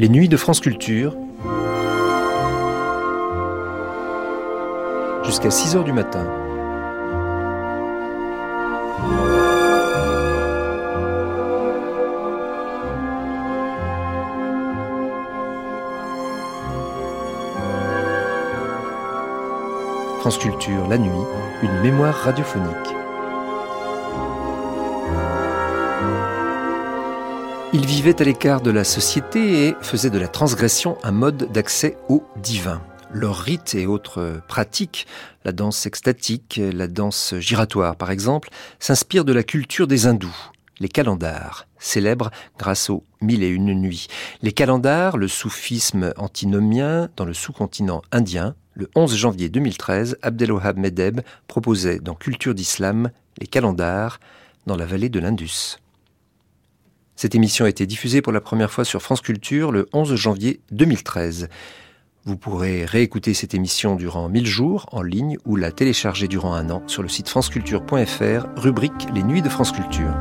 Les nuits de France Culture. Jusqu'à 6 heures du matin. France Culture, la nuit, une mémoire radiophonique. Vivaient à l'écart de la société et faisaient de la transgression un mode d'accès au divin. Leurs rites et autres pratiques, la danse extatique, la danse giratoire par exemple, s'inspirent de la culture des hindous, les calendars, célèbres grâce aux mille et une nuits. Les calendars, le soufisme antinomien dans le sous-continent indien, le 11 janvier 2013, Abdelwahab Medeb proposait dans Culture d'Islam les calendars dans la vallée de l'Indus. Cette émission a été diffusée pour la première fois sur France Culture le 11 janvier 2013. Vous pourrez réécouter cette émission durant 1000 jours en ligne ou la télécharger durant un an sur le site franceculture.fr, rubrique Les Nuits de France Culture.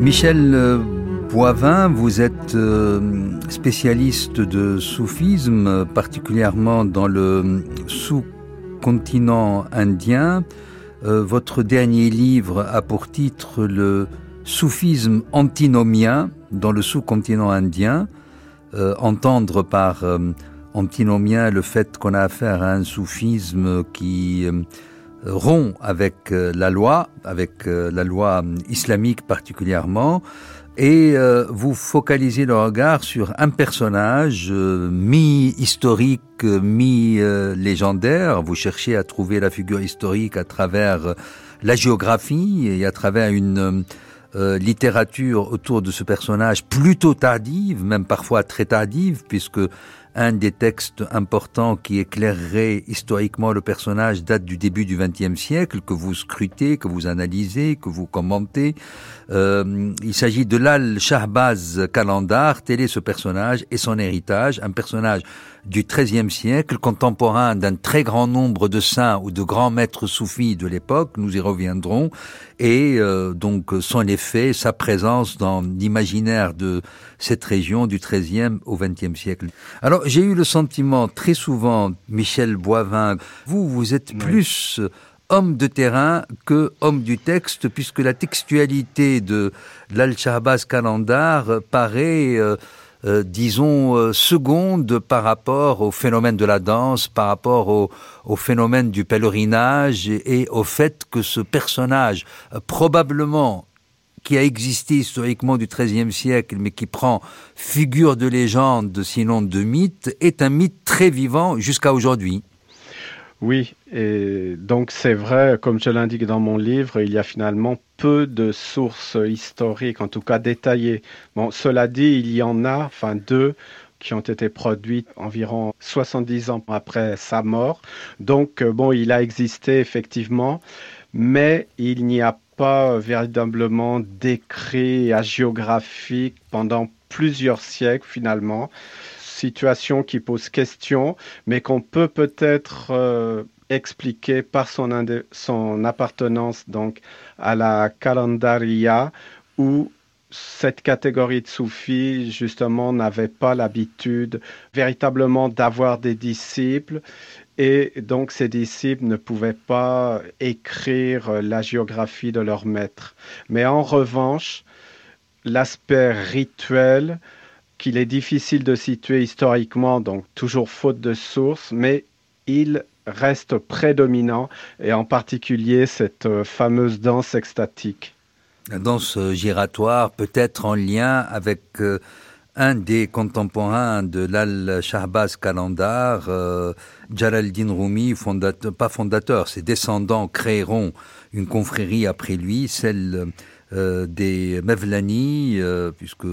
Michel euh, Boivin, vous êtes euh, spécialiste de soufisme, particulièrement dans le sous-continent indien. Euh, votre dernier livre a pour titre le soufisme antinomien dans le sous-continent indien. entendre par antinomien le fait qu'on a affaire à un soufisme qui rompt avec euh, la loi, avec euh, la loi islamique particulièrement, et euh, vous focalisez le regard sur un personnage mi-historique, mi-légendaire. Vous cherchez à trouver la figure historique à travers la géographie et à travers une littérature autour de ce personnage plutôt tardive, même parfois très tardive, puisque un des textes importants qui éclairerait historiquement le personnage date du début du XXe siècle, que vous scrutez, que vous analysez, que vous commentez. Euh, il s'agit de l'Al-Shahbaz Kalandar, tel est ce personnage et son héritage, un personnage du XIIIe siècle, contemporain d'un très grand nombre de saints ou de grands maîtres soufis de l'époque, nous y reviendrons, et euh, donc son effet, sa présence dans l'imaginaire de cette région du XIIIe au XXe siècle. Alors j'ai eu le sentiment très souvent, Michel Boivin, vous, vous êtes plus homme de terrain que homme du texte, puisque la textualité de l'Al-Shahbaz Kalandar paraît... Euh, euh, disons, euh, seconde par rapport au phénomène de la danse, par rapport au, phénomène du pèlerinage et, au fait que ce personnage, euh, probablement qui a existé historiquement du XIIIe siècle, mais qui prend figure de légende, sinon de mythe, est un mythe très vivant jusqu'à aujourd'hui. Oui, et donc c'est vrai, comme je l'indique dans mon livre, il y a finalement peu de sources historiques, en tout cas détaillées. Bon, cela dit, il y en a, enfin deux, qui ont été produites environ 70 ans après sa mort. Donc, euh, bon, il a existé effectivement, mais il n'y a pas véritablement d'écrit géographique pendant plusieurs siècles finalement situation qui pose question, mais qu'on peut peut-être euh, expliquer par son, appartenance donc à la calendaria où cette catégorie de soufis, justement, n'avait pas l'habitude véritablement d'avoir des disciples et donc ces disciples ne pouvaient pas écrire la géographie de leur maître. Mais en revanche, l'aspect rituel, qu'il est difficile de situer historiquement, donc toujours faute de sources, mais il reste prédominant, et en particulier cette euh, fameuse danse extatique. La danse euh, giratoire peut être en lien avec euh, un des contemporains de l'Al-Shahbaz Kalandar, euh, Jalal-Din Rumi, pas fondateur, ses descendants créeront une confrérie après lui, celle des Mevlani, puisque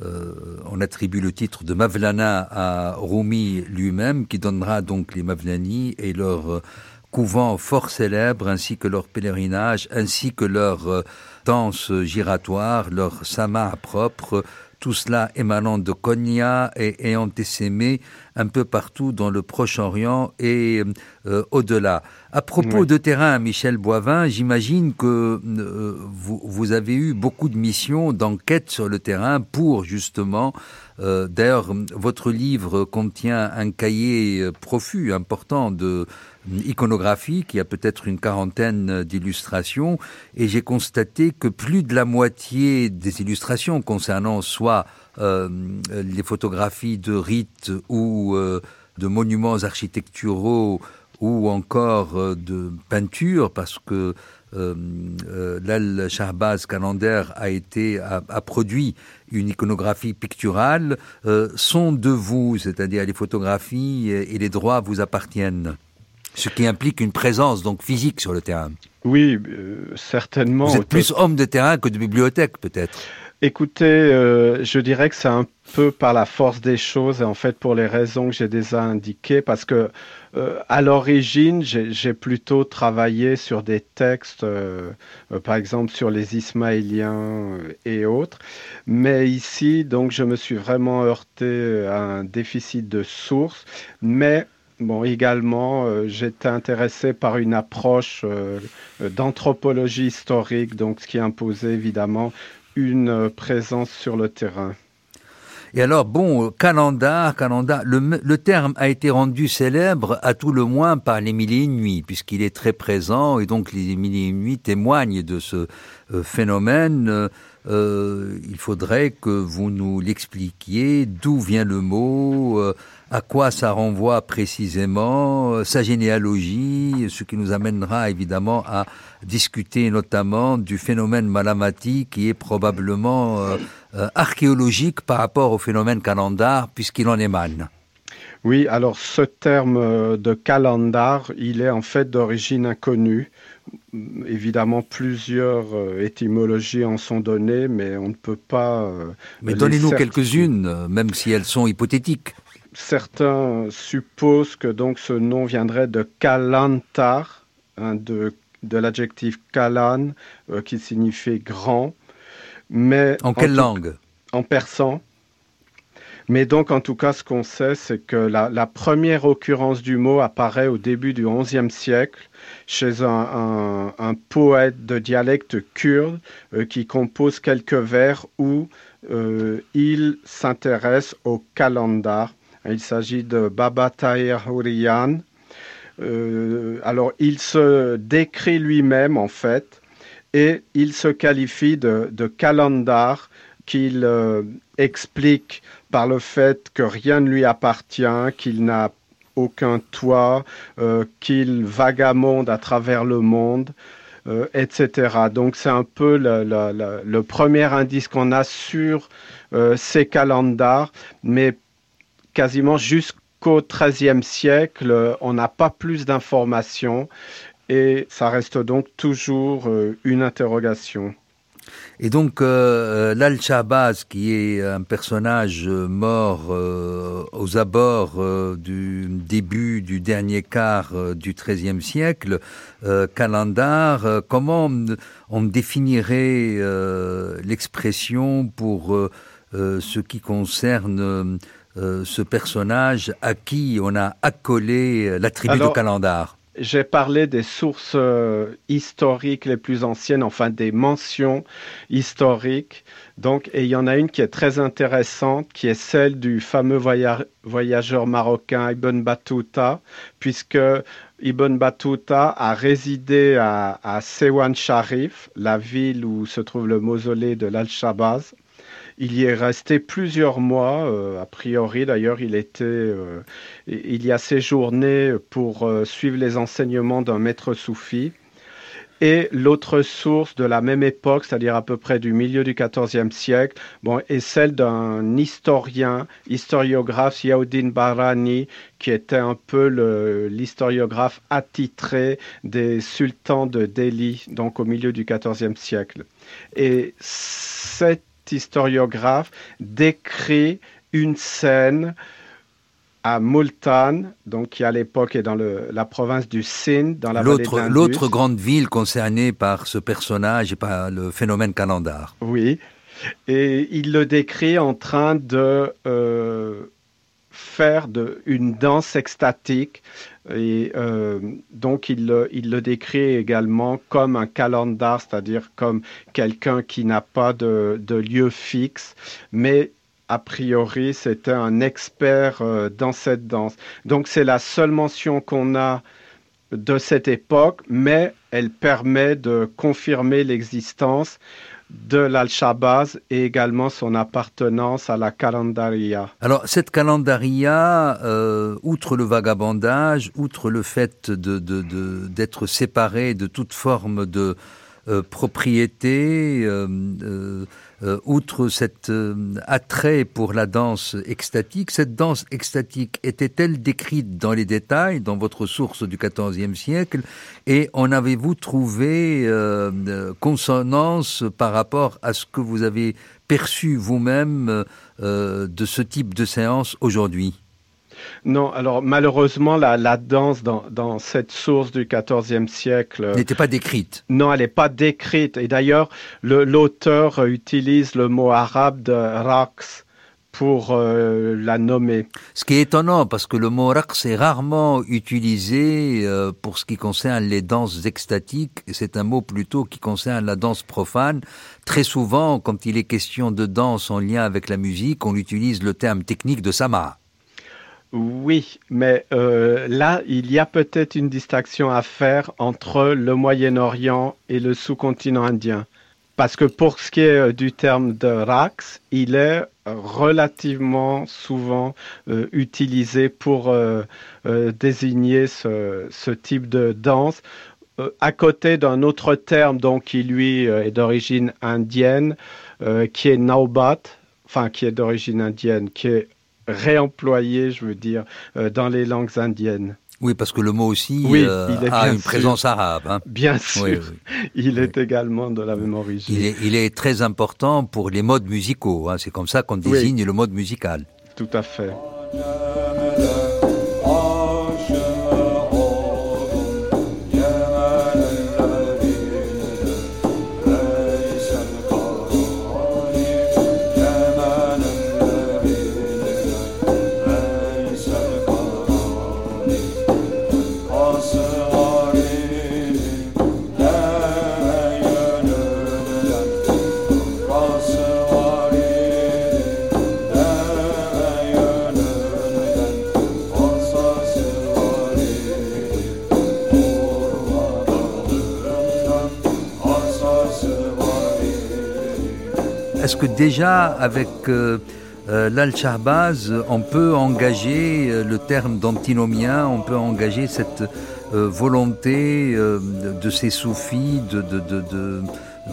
euh, on attribue le titre de Mavlana à Rumi lui-même, qui donnera donc les Mavlani et leur euh, couvent fort célèbre, ainsi que leur pèlerinage, ainsi que leur euh, danse giratoire, leur sama propre, tout cela émanant de Konya et ayant essaimé un peu partout dans le Proche-Orient et euh, au-delà. À propos de terrain, Michel Boivin, j'imagine que euh, vous, vous, avez eu beaucoup de missions d'enquête sur le terrain pour justement euh, D'ailleurs, votre livre contient un cahier profus, important de iconographie qui a peut-être une quarantaine d'illustrations et j'ai constaté que plus de la moitié des illustrations concernant soit euh, les photographies de rites ou euh, de monuments architecturaux ou encore euh, de peintures parce que euh, euh, l'Al Shahbaz Calender a été a, produit une iconographie picturale euh, sont de vous, c'est-à-dire les photographies et les droits vous appartiennent, ce qui implique une présence donc physique sur le terrain. Oui, certainement. Vous êtes plus homme de terrain que de bibliothèque, peut-être. Écoutez, euh, je dirais que c'est un peu par la force des choses et en fait pour les raisons que j'ai déjà indiquées, parce que euh, à l'origine, j'ai plutôt travaillé sur des textes, euh, par exemple sur les Ismaéliens et autres, mais ici, donc, je me suis vraiment heurté à un déficit de sources, mais Bon, également, j'étais intéressé par une approche d'anthropologie historique, donc ce qui imposait évidemment une présence sur le terrain. Et alors, bon, calendar, calendar, le, terme a été rendu célèbre à tout le moins par les mille et nuits, puisqu'il est très présent, et donc les mille et nuits témoignent de ce euh, phénomène. Euh, il faudrait que vous nous l'expliquiez, d'où vient le mot, euh, à quoi ça renvoie précisément, euh, sa généalogie, ce qui nous amènera évidemment à discuter notamment du phénomène Malamati qui est probablement euh, euh, archéologique par rapport au phénomène calendar puisqu'il en émane. Oui, alors ce terme de calendar, il est en fait d'origine inconnue. Évidemment, plusieurs étymologies en sont données, mais on ne peut pas. mais donnez-nous quelques-unes, même si elles sont hypothétiques certains supposent que donc ce nom viendrait de Kalantar, hein, de, l'adjectif Kalan, euh, qui signifie grand. Mais en quelle langue? En persan. Mais donc, en tout cas, ce qu'on sait, c'est que la, première occurrence du mot apparaît au début du XIe siècle chez un, poète de dialecte kurde euh, qui compose quelques vers où euh, il s'intéresse au calendar il s'agit de Baba Tahir Hourian. Euh, alors, il se décrit lui-même, en fait, et il se qualifie de, de calendar qu'il euh, explique par le fait que rien ne lui appartient, qu'il n'a aucun toit, euh, qu'il vagamonde à travers le monde, etc. Donc c'est un peu le, premier indice qu'on a sur ces calendars, mais quasiment jusqu'au XIIIe siècle, on n'a pas plus d'informations et ça reste donc toujours euh, une interrogation. Et donc, euh, l'Al-Shabazz, qui est un personnage mort euh, aux abords du début du dernier quart du XIIIe siècle, Kalandar, comment on définirait l'expression pour ce qui concerne euh, ce personnage à qui on a accolé euh, l'attribut de calendar j'ai parlé des sources euh, historiques les plus anciennes, enfin des mentions historiques. Donc, et il y en a une qui est très intéressante, qui est celle du fameux voyageur marocain Ibn Battuta, puisque Ibn Battuta a résidé à, à Sewan Sharif, la ville où se trouve le mausolée de l'Al-Shabazz. Il y est resté plusieurs mois. Euh, a priori, d'ailleurs, il était, euh, il y a séjourné pour euh, suivre les enseignements d'un maître soufi. Et l'autre source de la même époque, c'est-à-dire à peu près du milieu du XIVe siècle, bon, est celle d'un historien, historiographe, Yaoudin Barani, qui était un peu l'historiographe attitré des sultans de Delhi, donc au milieu du XIVe siècle. Et cette historiographe décrit une scène à Multan, donc qui à l'époque est dans la province du Sindh, dans la l'autre, L'autre grande ville concernée par ce personnage et par le phénomène calendar. Oui, et il le décrit en train de euh, faire de, une danse extatique. Et euh, donc, il, le décrit également comme un calendar, c'est-à-dire comme quelqu'un qui n'a pas de, de, lieu fixe, mais a priori, c'était un expert euh, dans cette danse. Donc, c'est la seule mention qu'on a de cette époque, mais elle permet de confirmer l'existence de l'Al-Shabazz et également son appartenance à la calendaria. Alors cette calendaria, euh, outre le vagabondage, outre le fait d'être de, séparé de toute forme de euh, propriété, euh, euh, outre cet attrait pour la danse extatique, cette danse extatique était-elle décrite dans les détails dans votre source du XIVe siècle? Et en avez-vous trouvé consonance par rapport à ce que vous avez perçu vous-même de ce type de séance aujourd'hui? Non, alors malheureusement, la, danse dans, cette source du XIVe siècle euh, n'était pas décrite. Non, elle n'est pas décrite. Et d'ailleurs, l'auteur utilise le mot arabe de raqs pour euh, la nommer. Ce qui est étonnant, parce que le mot raqs est rarement utilisé euh, pour ce qui concerne les danses extatiques. C'est un mot plutôt qui concerne la danse profane. Très souvent, quand il est question de danse en lien avec la musique, on utilise le terme technique de sama. Oui, mais euh, là, il y a peut-être une distinction à faire entre le Moyen-Orient et le sous-continent indien. Parce que pour ce qui est euh, du terme de Rax, il est relativement souvent euh, utilisé pour désigner ce, type de danse, à côté d'un autre terme donc, qui lui est d'origine indienne, qui est Naubat, enfin qui est d'origine indienne, qui est réemployé, je veux dire, euh, dans les langues indiennes. Oui, parce que le mot aussi euh, a une présence arabe. Hein. Bien sûr, il est également de la même origine. Il est, très important pour les modes musicaux. Hein. C'est comme ça qu'on désigne le mode musical. Tout à fait. Est-ce que déjà avec euh, euh, l'Al-Shahbaz, on peut engager euh, le terme d'antinomien, on peut engager cette volonté de ces soufis de, de, de,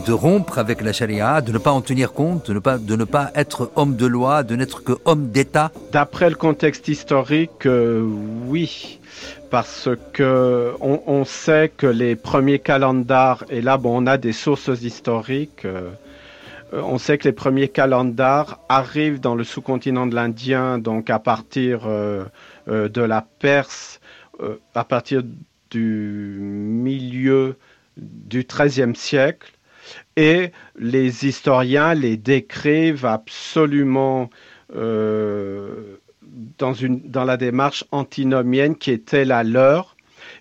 de, rompre avec la charia, de ne pas en tenir compte, de ne pas, de ne pas être homme de loi, de n'être que homme d'État? D'après le contexte historique, oui. Parce que on, sait que les premiers calendars, et là bon, on a des sources historiques, on sait que les premiers calendars arrivent dans le sous-continent de l'Indien, donc à partir euh, euh, de la Perse, à partir du milieu du XIIIe siècle. Et les historiens les décrivent absolument dans la démarche antinomienne qui était la leur,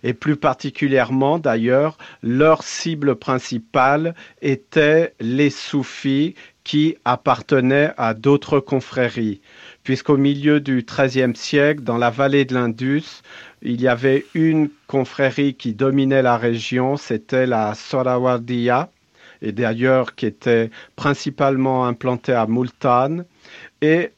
et plus particulièrement d'ailleurs, leur cible principale était les soufis qui appartenaient à d'autres confréries, puisqu'au milieu du XIIIe siècle, dans la vallée de l'Indus, il y avait une confrérie qui dominait la région, c'était la Sorawardiya, et d'ailleurs qui était principalement implantée à Multan, et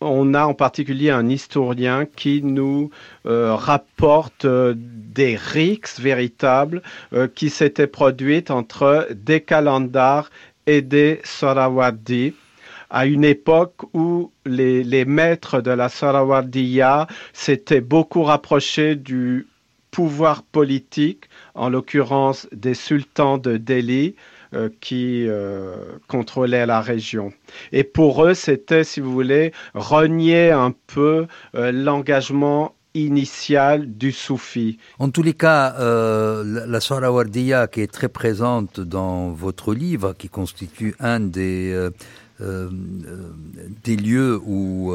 on a en particulier un historien qui nous euh, rapporte euh, des rixes véritables euh, qui s'étaient produites entre des calendars et des Sarawardi à une époque où les, les maîtres de la Sarawardiya s'étaient beaucoup rapprochés du pouvoir politique, en l'occurrence des sultans de Delhi, qui euh, contrôlaient la région. Et pour eux, c'était, si vous voulez, renier un peu euh, l'engagement initial du soufi. En tous les cas, euh, la Sahrawardiya qui est très présente dans votre livre, qui constitue un des, euh, des lieux où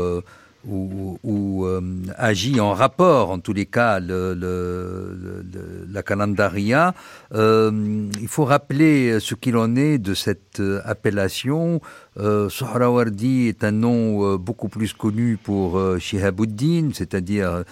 ou, agit en rapport, en tous les cas, le, la calendaria. il faut rappeler ce qu'il en est de cette appellation. Euh, Sohrawardi est un nom beaucoup plus connu pour Shihabuddin, c'est-à-dire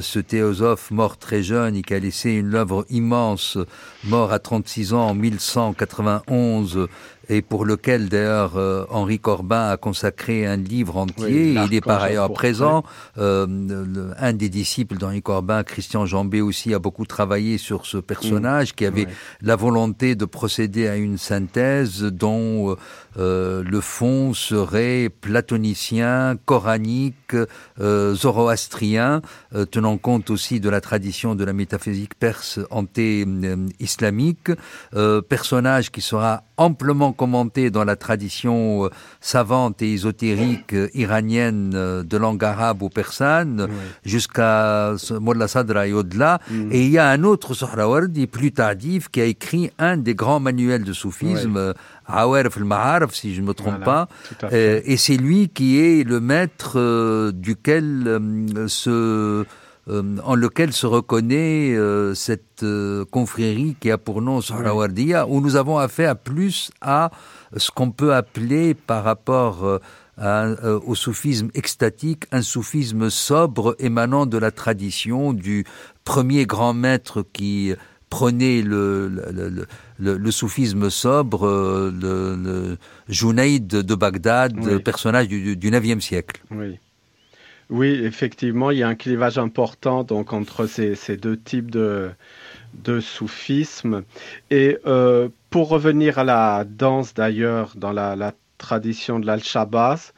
ce théosophe mort très jeune et qui a laissé une œuvre immense, mort à 36 ans en 1191 et pour lequel d'ailleurs euh, Henri Corbin a consacré un livre entier. il est par ailleurs présent. Euh, un des disciples d'Henri Corbin, Christian Jambé aussi, a beaucoup travaillé sur ce personnage qui avait la volonté de procéder à une synthèse dont euh, le fond serait platonicien, coranique, zoroastrien, tenant compte aussi de la tradition de la métaphysique perse anté-islamique. personnage qui sera amplement commenté dans la tradition euh, savante et ésotérique euh, iranienne euh, de langue arabe ou persane, jusqu'à Molla Sadra et au-delà. Mm. Et il y a un autre Sohrawardi plus tardif qui a écrit un des grands manuels de soufisme, Awarf al si je ne me trompe pas. et c'est lui qui est le maître duquel euh, en lequel se reconnaît euh, cette euh, confrérie qui a pour nom Sahrawardiya, où nous avons affaire plus à ce qu'on peut appeler par rapport au soufisme extatique, un soufisme sobre émanant de la tradition du premier grand maître qui prenait le, le, soufisme sobre, le, le Junaïd de Bagdad, personnage du, du 9e siècle. Oui. Oui, effectivement, il y a un clivage important donc entre ces, deux types de, de soufisme. Et euh, pour revenir à la danse d'ailleurs dans la, tradition de l'Al-Shabaz,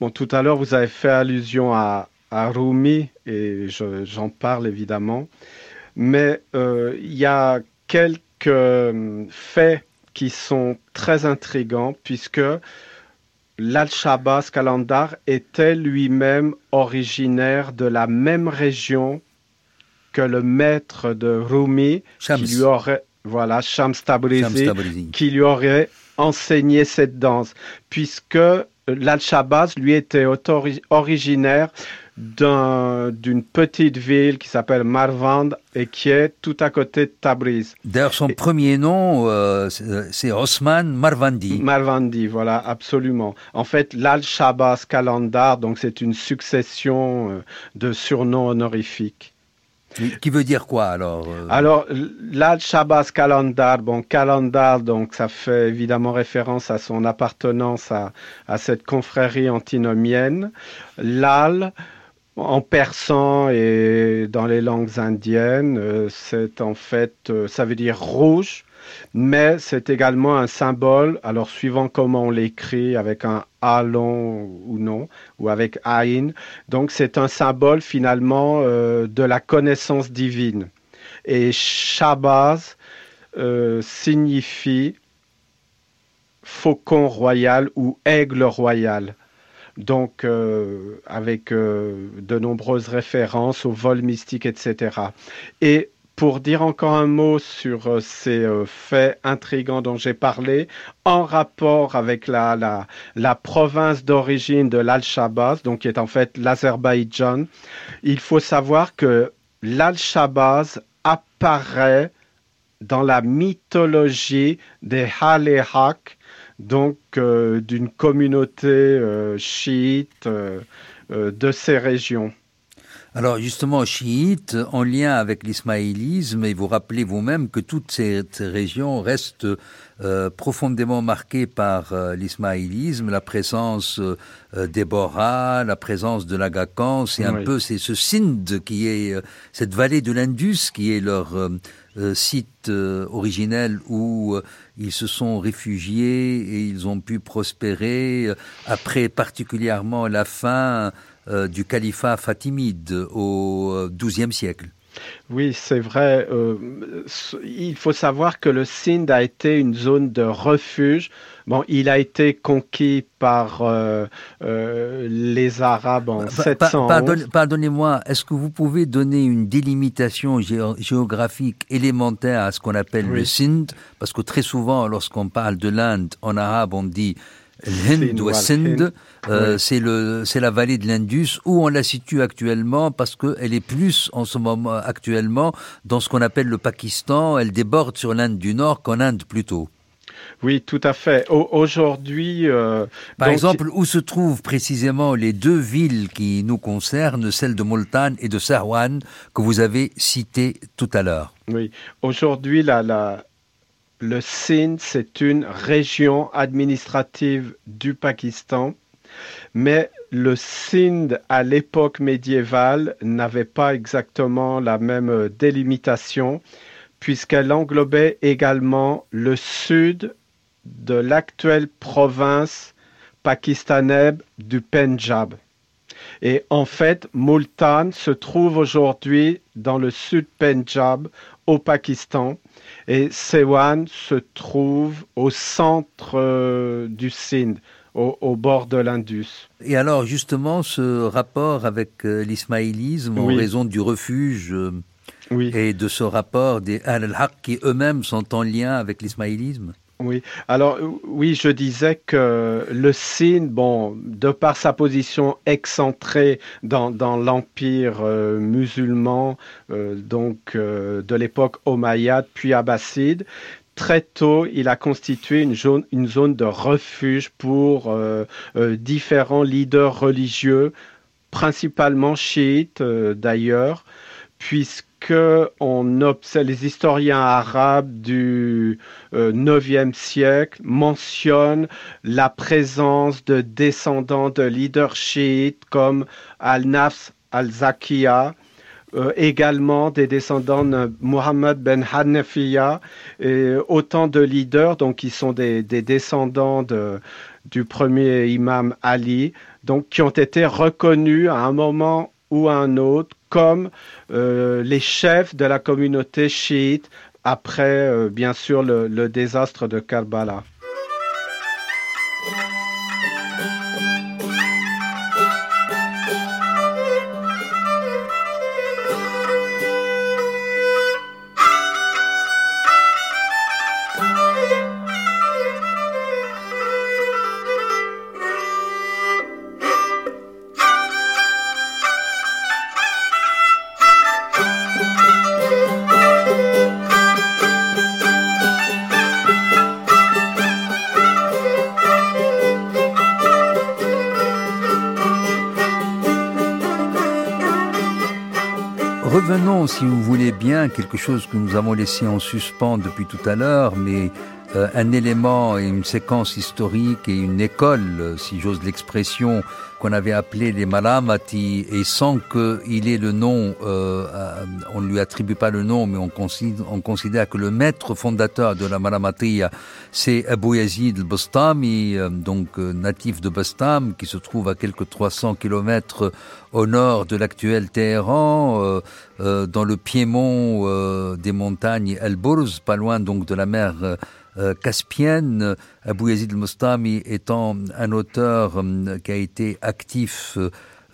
bon, tout à l'heure vous avez fait allusion à, Rumi et j'en parle évidemment, mais euh, il y a quelques euh, faits qui sont très intrigants puisque L'Al-Shabazz Kalandar était lui-même originaire de la même région que le maître de Rumi, qui lui aurait, voilà, Shams Tabrizi, qui lui aurait enseigné cette danse, puisque l'Al-Shabazz lui était originaire d'une petite ville qui s'appelle Marvand et qui est tout à côté de Tabriz. D'ailleurs, son premier nom, euh, c'est Osman Marvandi. Marvandi, voilà, absolument. En fait, l'Al-Shabazz Kalandar, donc c'est une succession euh, de surnoms honorifiques. Qui veut dire quoi alors euh? Alors, l'Al-Shabazz Kalandar, bon, Kalandar, donc ça fait évidemment référence à son appartenance à, à cette confrérie antinomienne. L'Al, en persan et dans les langues indiennes, euh, c'est en fait, euh, ça veut dire rouge, mais c'est également un symbole, alors suivant comment on l'écrit, avec un A long ou non, ou avec Aïn, donc c'est un symbole finalement euh, de la connaissance divine. Et Shabaz signifie faucon royal ou aigle royal donc euh, avec euh, de nombreuses références au vol mystique, etc. Et pour dire encore un mot sur euh, ces faits intrigants dont j'ai parlé, en rapport avec la, la, la province d'origine de l'Al-Shabazz, donc qui est en fait l'Azerbaïdjan, il faut savoir que l'Al-Shabazz apparaît dans la mythologie des Halehak, donc euh, d'une communauté euh, chiite euh, de ces régions. Alors justement, chiite, en lien avec l'ismaélisme, et vous rappelez vous-même que toutes ces, régions restent profondément marquées par l'ismaélisme, la présence des Boras, la présence de l'Agacan, c'est un peu c'est ce Sindh qui est cette vallée de l'Indus qui est leur site originel où ils se sont réfugiés et ils ont pu prospérer euh, après particulièrement la fin euh, du califat fatimide au XIIe siècle. Oui, c'est vrai. Euh, il faut savoir que le Sindh a été une zone de refuge. Bon, il a été conquis par euh, euh, les Arabes en 700. Pardonnez-moi, est-ce que vous pouvez donner une délimitation géographique élémentaire à ce qu'on appelle le Sindh Parce que très souvent, lorsqu'on parle de l'Inde en arabe, on dit L'Hind ou Sindh, euh, c'est le c'est la vallée de l'Indus où on la situe actuellement parce qu'elle est plus en ce moment actuellement dans ce qu'on appelle le Pakistan. Elle déborde sur l'Inde du Nord qu'en Inde plutôt. Oui, tout à fait. Aujourd'hui, euh, par exemple, où se trouvent précisément les deux villes qui nous concernent, celle de Multan et de Sarwan, que vous avez citées tout à l'heure? Oui, aujourd'hui, la, la, le Sindh, c'est une région administrative du Pakistan, mais le Sindh, à l'époque médiévale, n'avait pas exactement la même délimitation puisqu'elle englobait également le sud de l'actuelle province pakistanaise du Pendjab. Et en fait, Multan se trouve aujourd'hui dans le sud Pendjab, au Pakistan, et Sewan se trouve au centre euh, du Sindh, au, bord de l'Indus. Et alors, justement, ce rapport avec euh, l'ismaélisme, en raison du refuge euh, oui. et de ce rapport des al-Haq qui eux-mêmes sont en lien avec l'ismaélisme oui, alors oui, je disais que le Sine, bon, de par sa position excentrée dans, l'empire euh, musulman, euh, donc euh, de l'époque omeyyade puis abbasside, très tôt, il a constitué une zone de refuge pour différents leaders religieux, principalement chiites d'ailleurs, puisque on observe, les historiens arabes du euh, IXe siècle mentionnent la présence de descendants de leaders chiites comme Al-Nafs al-Zakiya, euh, également des descendants de Mohammed ben Hanafiya, et autant de leaders donc qui sont des, des descendants de, du premier imam Ali, donc qui ont été reconnus à un moment ou à un autre comme euh, les chefs de la communauté chiite après, euh, bien sûr, le, le désastre de Karbala. Quelque chose que nous avons laissé en suspens depuis tout à l'heure, mais un élément et une séquence historique et une école, si j'ose l'expression, qu'on avait appelé les Malamati, et sans qu'il ait le nom, euh, on ne lui attribue pas le nom, mais on considère, on considère que le maître fondateur de la Malamatiya, c'est Abu Yazid al-Bastami, euh, donc euh, natif de Bastam, qui se trouve à quelques 300 kilomètres au nord de l'actuel Téhéran, euh, euh, dans le piémont des montagnes El-Burz, pas loin donc de la mer euh, caspienne, Abou Yazid al-Mustami étant un auteur euh, qui a été actif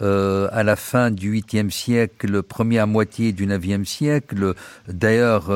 euh, à la fin du 8e siècle, première moitié du 9e siècle, d'ailleurs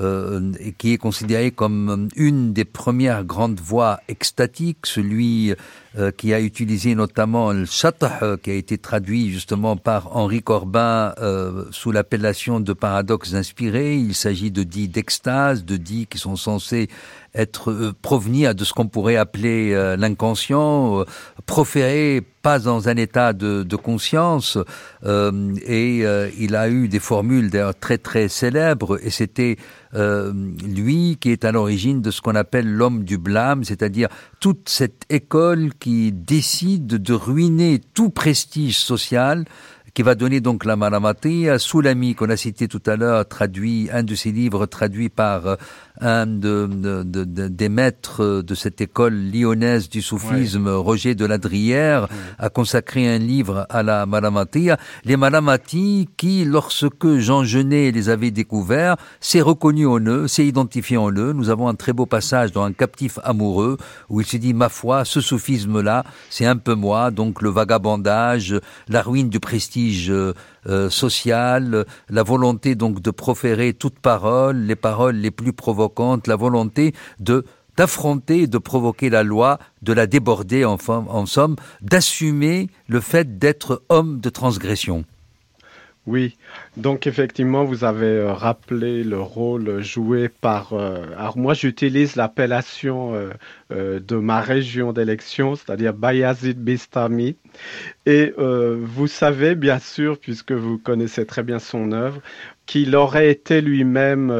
euh, qui est considéré comme une des premières grandes voix extatiques, celui euh, qui a utilisé notamment le chatah, qui a été traduit justement par Henri Corbin euh, sous l'appellation de paradoxe inspiré. Il s'agit de dits d'extase, de dits qui sont censés être euh, provenir de ce qu'on pourrait appeler euh, l'inconscient, euh, proféré pas dans un état de, conscience, et il a eu des formules d'ailleurs très très célèbres, et c'était lui qui est à l'origine de ce qu'on appelle l'homme du blâme, c'est-à-dire toute cette école qui décide de ruiner tout prestige social, qui va donner donc la Malamati. Soulami, qu'on a cité tout à l'heure, traduit, un de ses livres traduit par un de, de, de, des maîtres de cette école lyonnaise du soufisme, Roger de Ladrière, a consacré un livre à la Malamati. Les Malamati qui, lorsque Jean Genet les avait découverts, s'est reconnu en eux, s'est identifié en eux. Nous avons un très beau passage dans Un captif amoureux où il se dit, ma foi, ce soufisme-là, c'est un peu moi, donc le vagabondage, la ruine du prestige euh, social, la volonté donc de proférer toute parole, les paroles les plus provocantes, la volonté de d'affronter, de provoquer la loi, de la déborder en, en somme, d'assumer le fait d'être homme de transgression. Oui, donc effectivement, vous avez euh, rappelé le rôle joué par... Euh, alors moi, j'utilise l'appellation euh, de ma région d'élection, c'est-à-dire Bayazid Bistami. Et vous savez, bien sûr, puisque vous connaissez très bien son œuvre, qu'il aurait été lui-même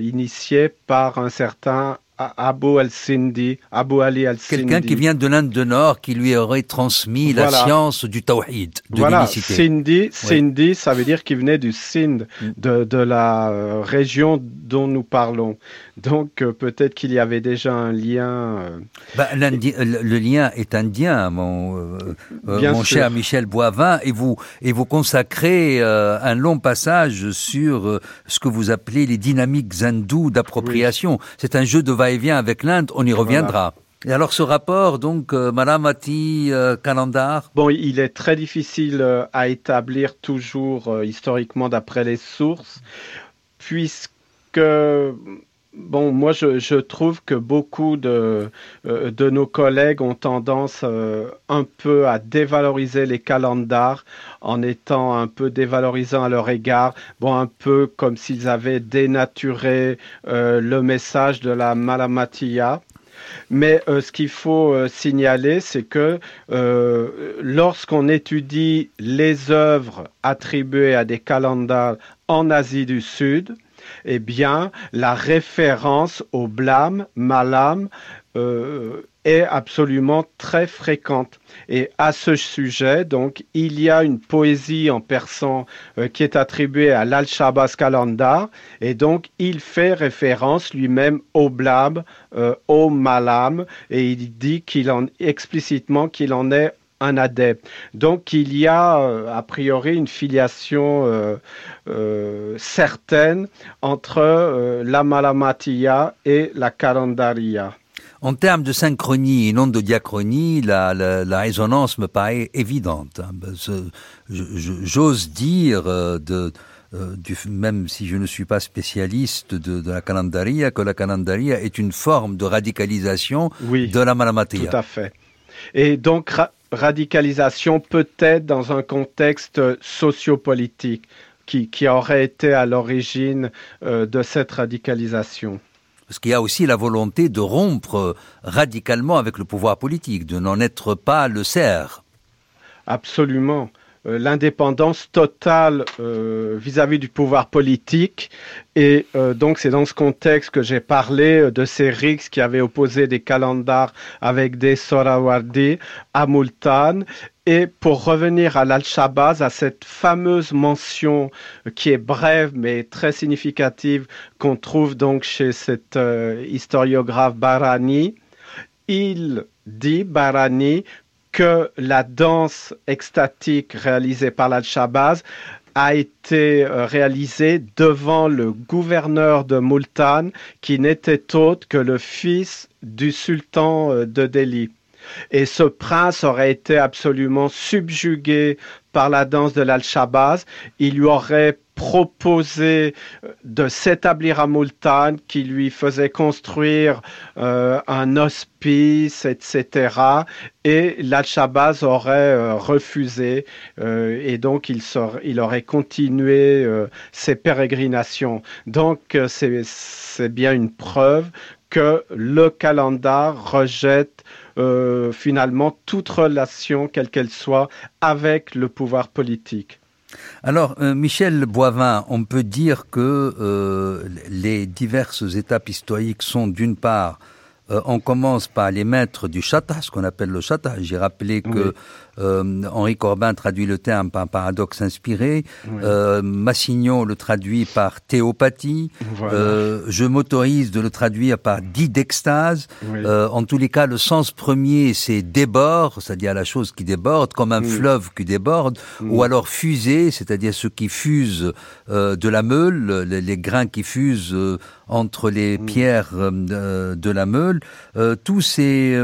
initié par un certain Abu al-Sindi, Abu Ali al-Sindi. Quelqu'un qui vient de l'Inde du Nord, qui lui aurait transmis la science du tawhid, de voilà. Sindi, Sindi, ça veut dire qu'il venait du Sind, mm. de, de la euh, région dont nous parlons. Donc euh, peut-être qu'il y avait déjà un lien. Euh, bah, le lien est indien, mon, mon cher Michel Boivin, et vous, et vous consacrez un long passage sur ce que vous appelez les dynamiques hindoues d'appropriation. C'est un jeu de va-et-vient avec l'Inde, on y reviendra. Et alors ce rapport, donc, euh, Malamati, euh, Bon, il est très difficile euh, à établir toujours euh, historiquement d'après les sources, puisque Bon, moi, je, trouve que beaucoup de, euh, de nos collègues ont tendance euh, un peu à dévaloriser les calendars en étant un peu dévalorisants à leur égard. Bon, un peu comme s'ils avaient dénaturé euh, le message de la Malamatia. Mais ce qu'il faut signaler, c'est que lorsqu'on étudie les œuvres attribuées à des calendars en Asie du Sud, eh bien, la référence au blâme, malam, euh, est absolument très fréquente. Et à ce sujet, donc, il y a une poésie en persan euh, qui est attribuée à l'Al-Shabas Kalandar, et donc il fait référence lui-même au blâme, euh, au malam, et il dit qu'il en explicitement qu'il en est un adepte. Donc il y a euh, a priori une filiation euh, euh, certaine entre la Malamatiya et la Karandaria. En termes de synchronie et non de diachronie, la, résonance me paraît évidente. Hein. J'ose dire, de, même si je ne suis pas spécialiste de, la calendaria, que la calendaria est une forme de radicalisation de la Malamatiya. Tout à fait. Et donc, radicalisation peut-être dans un contexte sociopolitique qui, qui aurait été à l'origine euh, de cette radicalisation. Parce qu'il y a aussi la volonté de rompre radicalement avec le pouvoir politique, de n'en être pas le cerf. Absolument. Euh, l'indépendance totale euh, vis-à-vis du pouvoir politique. Et euh, donc c'est dans ce contexte que j'ai parlé de ces rixes qui avaient opposé des calendars avec des Sorawardi à Multan. Et pour revenir à l'Al-Shabazz, à cette fameuse mention qui est brève mais très significative qu'on trouve donc chez cet historiographe Barani, il dit, Barani, que la danse extatique réalisée par l'Al-Shabazz a été euh, réalisée devant le gouverneur de Multan, qui n'était autre que le fils du sultan euh, de Delhi. Et ce prince aurait été absolument subjugué par la danse de l'Al-Shabazz. Il lui aurait proposé euh, de s'établir à Multan, qui lui faisait construire euh, un hospice, etc. Et l'Al-Shabazz aurait euh, refusé et donc il, il aurait continué ses pérégrinations. Donc c'est bien une preuve que le calendar rejette finalement toute relation, quelle qu'elle soit, avec le pouvoir politique. Alors, euh, Michel Boivin, on peut dire que euh, les diverses étapes historiques sont d'une part euh, on commence par les maîtres du chata, ce qu'on appelle le chata. J'ai rappelé que Henri Corbin traduit le terme par paradoxe inspiré. Euh, Massignon le traduit par théopathie. Euh, je m'autorise de le traduire par dit d'extase. Euh, en tous les cas, le sens premier, c'est débord, c'est-à-dire la chose qui déborde, comme un fleuve qui déborde, ou alors fusée, c'est-à-dire ce qui fuse de la meule, les, grains qui fusent entre les pierres de la meule. tous ces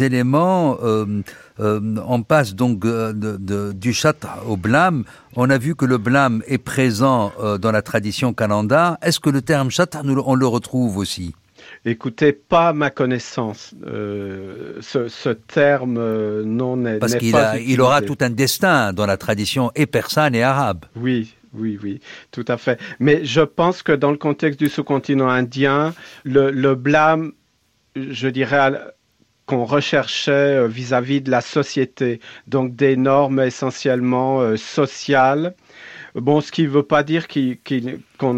éléments euh, on passe donc euh, du chat au blâme. On a vu que le blâme est présent euh, dans la tradition cananda. Est-ce que le terme chat, on le retrouve aussi? Écoutez, pas ma connaissance. Euh, ce, terme euh, non n'est Parce qu'il il aura tout un destin dans la tradition et persane et arabe. Oui, oui, oui, tout à fait. Mais je pense que dans le contexte du sous-continent indien, le, blâme, je dirais, qu'on recherchait euh, vis-à-vis de la société, donc des normes essentiellement sociales. Bon, ce qui ne veut pas dire qu'on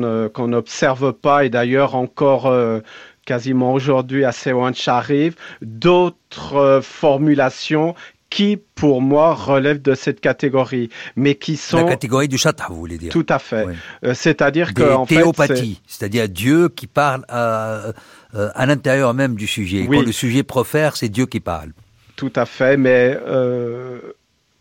n'observe pas, et d'ailleurs encore quasiment aujourd'hui à Sewan Sharif, d'autres euh, formulations qui, pour moi, relèvent de cette catégorie, mais qui sont... La catégorie du chata, vous voulez dire Tout à fait. Euh, c'est-à-dire que... En théopathie, c'est-à-dire Dieu qui parle à, euh, à l'intérieur même du sujet. Quand le sujet profère, c'est Dieu qui parle. Tout à fait, mais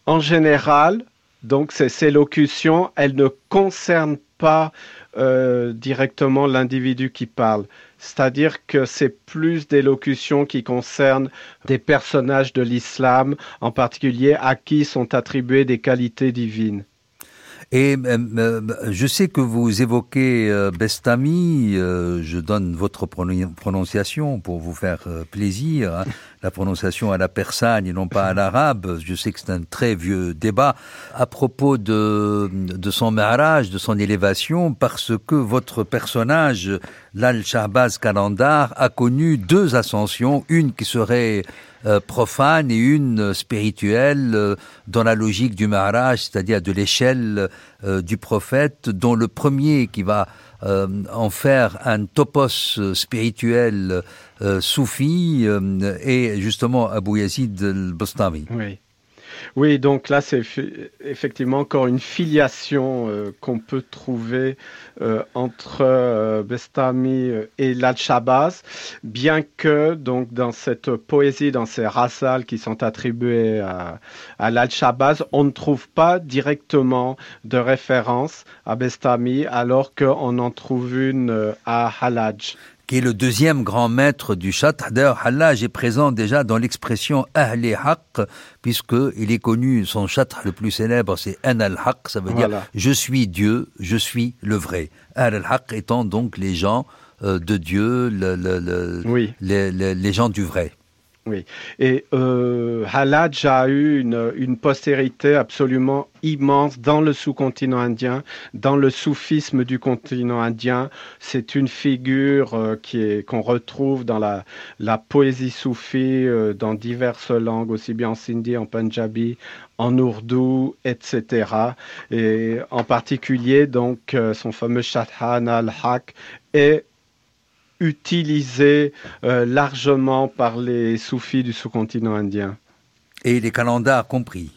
en général, donc ces locutions, elles ne concernent pas directement l'individu qui parle. C'est-à-dire que c'est plus des locutions qui concernent des personnages de l'islam, en particulier à qui sont attribuées des qualités divines. Et euh, euh, je sais que vous évoquez euh, Bestami, je donne votre prononciation pour vous faire plaisir, hein. la prononciation à la persane et non pas à l'arabe. Je sais que c'est un très vieux débat à propos de, de son mariage, de son élévation, parce que votre personnage, l'Al-Shahbaz Kalandar, a connu deux ascensions, une qui serait euh, profane et une spirituelle euh, dans la logique du Maharaj, c'est-à-dire de l'échelle euh, du prophète, dont le premier qui va en faire un topos spirituel soufi est justement Abu Yazid al-Bastami. Oui. Oui, donc là, c'est effectivement encore une filiation euh, qu'on peut trouver euh, entre euh, Bestami et l'Al-Shabazz, bien que donc dans cette poésie, dans ces rasals qui sont attribués à, à l'Al-Shabazz, on ne trouve pas directement de référence à Bestami, alors qu'on en trouve une à Halaj qui est le deuxième grand maître du chat. D'ailleurs, Hallaj est présent déjà dans l'expression Ahli Haq, puisqu'il est connu, son chat le plus célèbre, c'est An al-Haq, ça veut dire je suis Dieu, je suis le vrai. al-Haq étant donc les gens euh, de Dieu, les gens du vrai. Oui, et euh, a eu une, postérité absolument immense dans le sous-continent indien, dans le soufisme du continent indien. C'est une figure euh, qui est qu'on retrouve dans la, poésie soufie euh, dans diverses langues, aussi bien en sindhi, en punjabi, en ourdou, etc. Et en particulier, donc, euh, son fameux Shathan al-Haq est utilisé euh, largement par les soufis du sous-continent indien. Et les calendars compris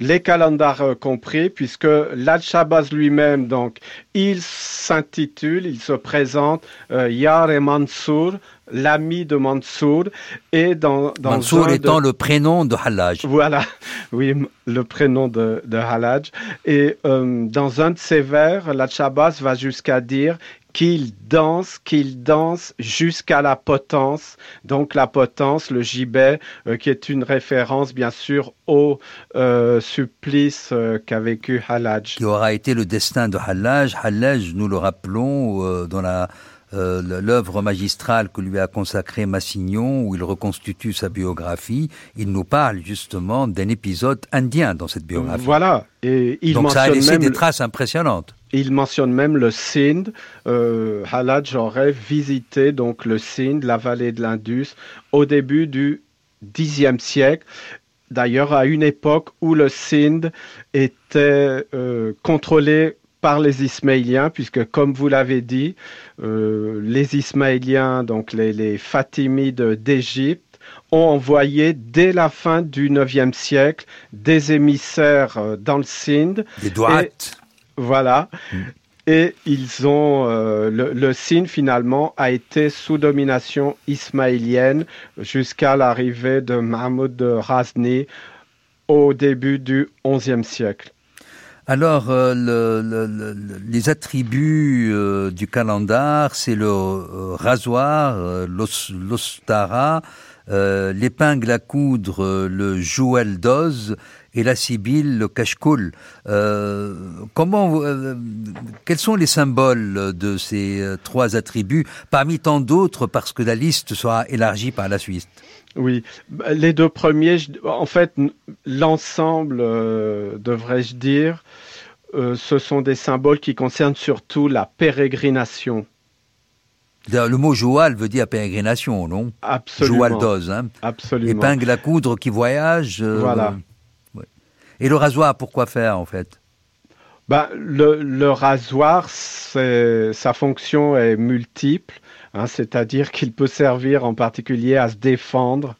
les calendars euh, compris, puisque l'Al-Shabazz lui-même, donc, il s'intitule, il se présente euh, Yar et Mansour, l'ami de Mansour, et dans, dans Mansour étant le prénom de Halaj. Voilà, oui, le prénom de, de Halaj. Et dans un de ses vers, l'Al-Shabazz va jusqu'à dire qu'il danse, qu'il danse jusqu'à la potence. Donc la potence, le gibet, euh, qui est une référence bien sûr au euh, supplice euh, qu'a vécu Halaj. Qui aura été le destin de Halaj. Halaj, nous le rappelons, dans la l'œuvre magistrale que lui a consacrée Massignon, où il reconstitue sa biographie, il nous parle justement d'un épisode indien dans cette biographie. Voilà, et il Donc ça a laissé des traces impressionnantes. Il mentionne même le Sindh. Euh, Halaj aurait visité donc le Sindh, la vallée de l'Indus, au début du Xe siècle. D'ailleurs, à une époque où le Sindh était euh, contrôlé par les Ismaéliens, puisque comme vous l'avez dit, euh, les Ismaéliens, donc les, les Fatimides d'Égypte, ont envoyé dès la fin du IXe siècle des émissaires euh, dans le Sindh. Des. Voilà. Mm. Et ils ont euh, le, le Sindh finalement a été sous domination ismaélienne jusqu'à l'arrivée de Mahmoud de Razni au début du XIe siècle. Alors, euh, le, les attributs euh, du calendar, c'est le rasoir, l'ostara, l'épingle à coudre, le jouel d'oz, et la sibylle, le kashkul. comment, quels sont les symboles de ces trois attributs, parmi tant d'autres, parce que la liste sera élargie par la suite? Oui, les deux premiers, en fait, l'ensemble, devrais-je dire, euh, ce sont des symboles qui concernent surtout la pérégrination. Le mot joual veut dire pérégrination, non? Absolument. Joual d'os, hein Absolument. Épingle à coudre qui voyage. Euh, voilà. Et le rasoir, pourquoi faire en fait? Ben, le, rasoir, sa fonction est multiple, hein, c'est-à-dire qu'il peut servir en particulier à se défendre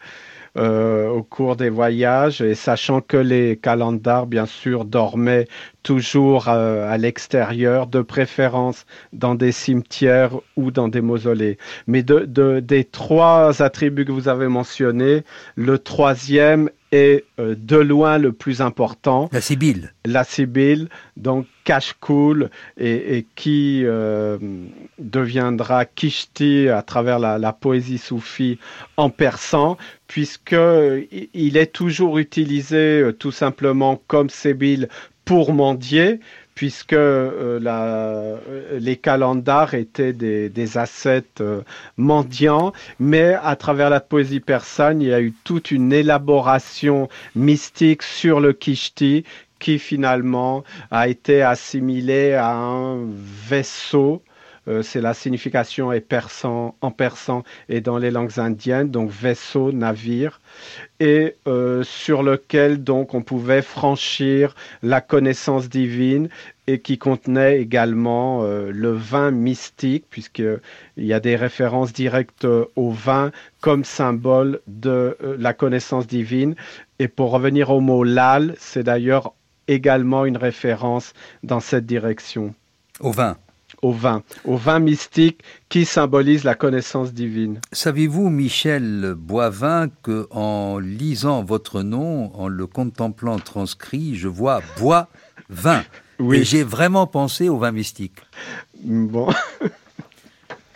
euh, au cours des voyages et sachant que les calendars, bien sûr, dormaient toujours euh, à l'extérieur, de préférence dans des cimetières ou dans des mausolées. Mais de, des trois attributs que vous avez mentionnés, le troisième est euh, de loin le plus important. La Sibylle. La Sibylle, donc cache cool et, qui euh, deviendra Kishti à travers la, poésie soufie en persan, puisque il est toujours utilisé euh, tout simplement comme Sibylle pour mendier, puisque euh, euh, les calendars étaient des, des ascètes euh, mendiants, mais à travers la poésie persane, il y a eu toute une élaboration mystique sur le kishti qui finalement a été assimilé à un vaisseau euh, c'est la signification en persan et dans les langues indiennes, donc vaisseau, navire, et euh, sur lequel donc on pouvait franchir la connaissance divine et qui contenait également euh, le vin mystique, puisqu'il y a des références directes au vin comme symbole de la connaissance divine. Et pour revenir au mot lal, c'est d'ailleurs également une référence dans cette direction. Au vin au vin, au vin mystique qui symbolise la connaissance divine. Savez-vous, Michel Boivin, que en lisant votre nom, en le contemplant transcrit, je vois bois vin. Oui. Et j'ai vraiment pensé au vin mystique. Bon.